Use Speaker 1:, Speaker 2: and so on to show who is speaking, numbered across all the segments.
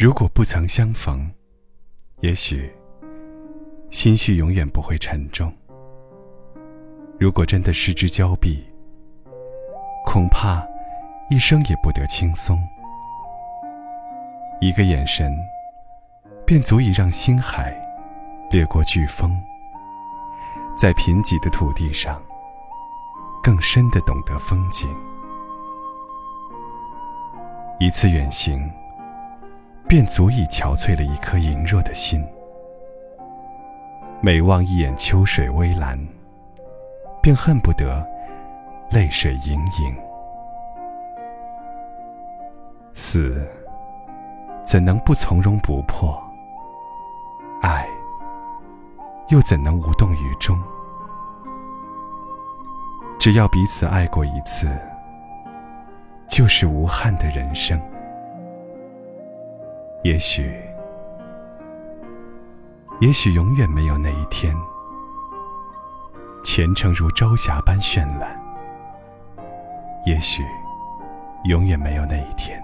Speaker 1: 如果不曾相逢，也许心绪永远不会沉重；如果真的失之交臂，恐怕一生也不得轻松。一个眼神，便足以让星海掠过飓风，在贫瘠的土地上，更深的懂得风景。一次远行。便足以憔悴了一颗羸弱的心。每望一眼秋水微澜，便恨不得泪水盈盈。死，怎能不从容不迫？爱，又怎能无动于衷？只要彼此爱过一次，就是无憾的人生。也许，也许永远没有那一天，前程如朝霞般绚烂；也许，永远没有那一天，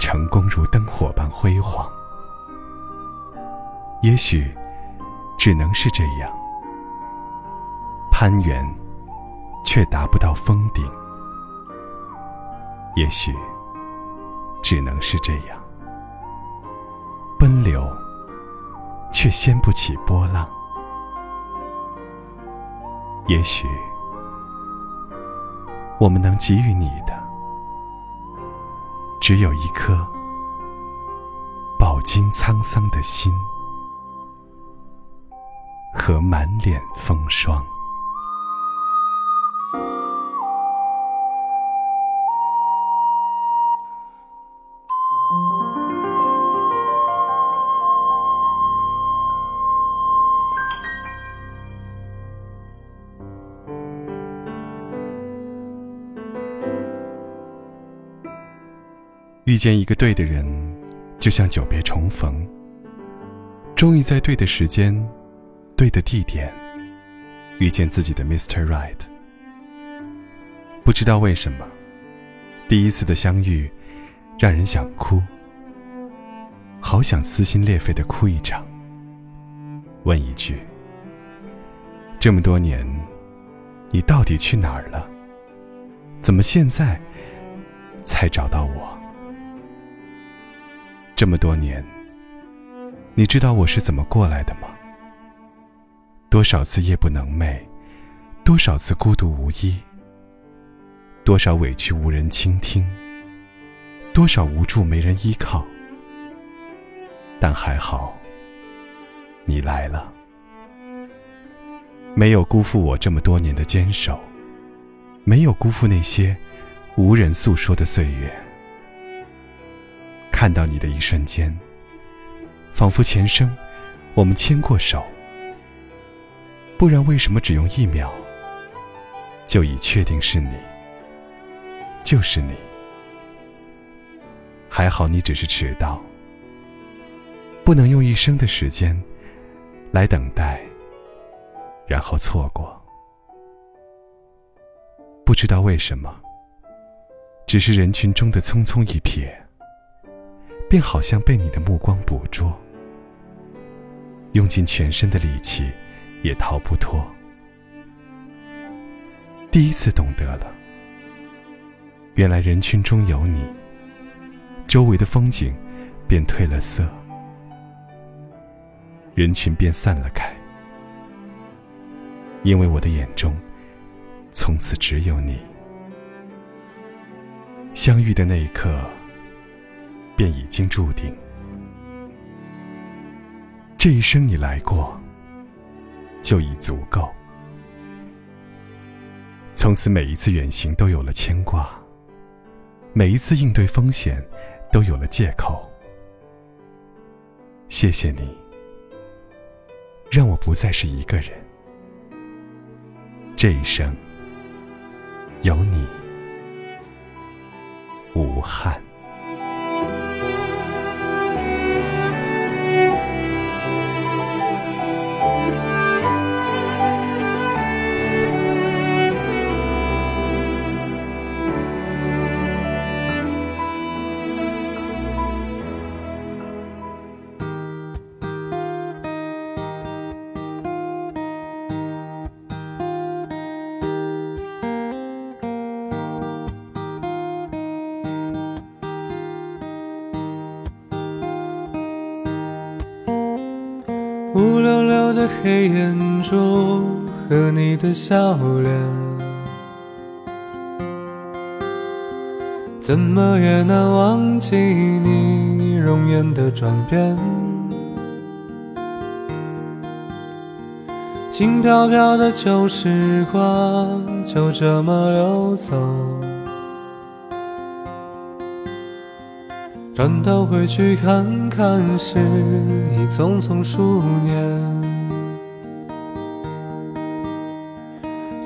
Speaker 1: 成功如灯火般辉煌；也许，只能是这样，攀援却达不到峰顶；也许，只能是这样。奔流，却掀不起波浪。也许，我们能给予你的，只有一颗饱经沧桑的心和满脸风霜。遇见一个对的人，就像久别重逢。终于在对的时间、对的地点，遇见自己的 Mr. Right。不知道为什么，第一次的相遇，让人想哭，好想撕心裂肺的哭一场。问一句：这么多年，你到底去哪儿了？怎么现在才找到我？这么多年，你知道我是怎么过来的吗？多少次夜不能寐，多少次孤独无依，多少委屈无人倾听，多少无助没人依靠。但还好，你来了，没有辜负我这么多年的坚守，没有辜负那些无人诉说的岁月。看到你的一瞬间，仿佛前生我们牵过手，不然为什么只用一秒就已确定是你，就是你？还好你只是迟到，不能用一生的时间来等待，然后错过。不知道为什么，只是人群中的匆匆一瞥。便好像被你的目光捕捉，用尽全身的力气，也逃不脱。第一次懂得了，原来人群中有你，周围的风景便褪了色，人群便散了开，因为我的眼中，从此只有你。相遇的那一刻。便已经注定，这一生你来过，就已足够。从此每一次远行都有了牵挂，每一次应对风险都有了借口。谢谢你，让我不再是一个人。这一生有你，无憾。
Speaker 2: 黑眼珠和你的笑脸，怎么也难忘记你容颜的转变。轻飘飘的旧时光就这么溜走，转头回去看看，时已匆匆数年。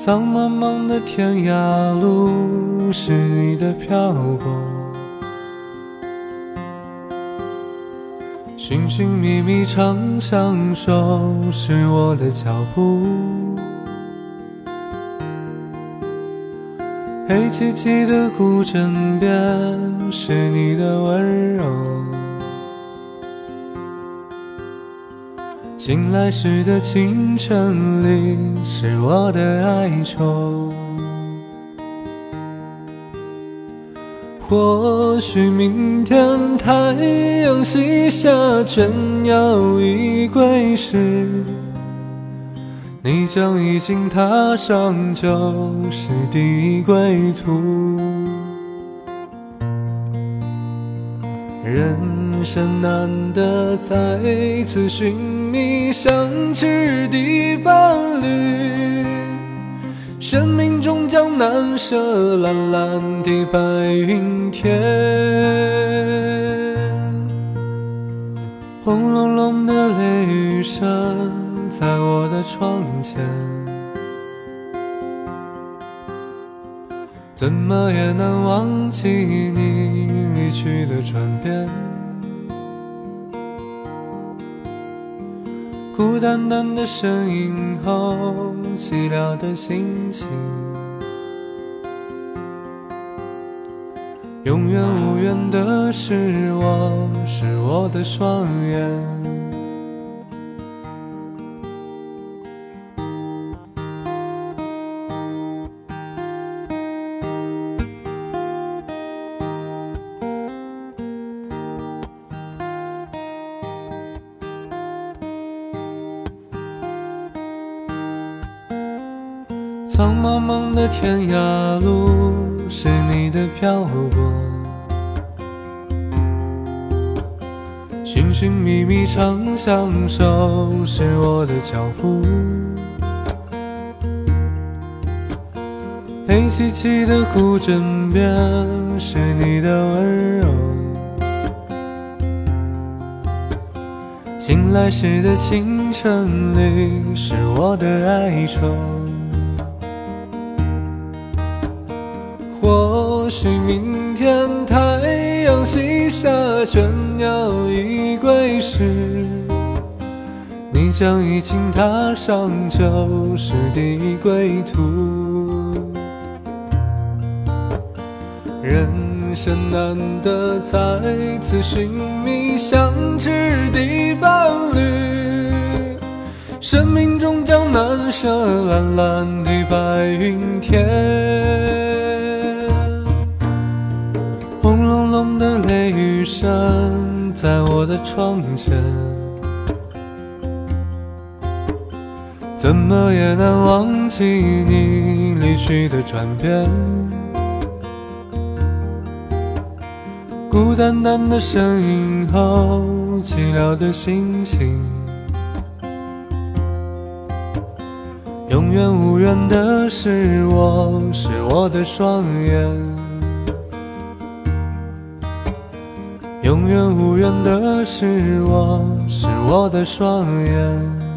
Speaker 2: 苍茫茫的天涯路，是你的漂泊。寻寻觅觅长相守，是我的脚步。黑漆漆的古镇边，是你的温柔。醒来时的清晨里，是我的哀愁。或许明天太阳西下，倦鸟已归时，你将已经踏上旧时的归途。人人生难得再次寻觅相知的伴侣。生命终将难舍蓝蓝的白云天，轰隆隆的雷雨声在我的窗前，怎么也难忘记你离去的转变。孤单单的身影后，寂寥的心情，永远无缘的是我，是我的双眼。苍茫茫的天涯路，是你的漂泊。寻寻觅觅长相守，是我的脚步。黑漆漆的古镇边，是你的温柔。醒来时的清晨里，是我的哀愁。或许明天太阳西下，倦鸟已归时，你将已经踏上旧时的归途。人生难得再次寻觅相知的伴侣，生命终将难舍蓝蓝的白云天。声在我的窗前，怎么也难忘记你离去的转变。孤单单的身影后，寂寥的心情，永远无缘的是我，是我的双眼。永远无缘的是我，是我的双眼。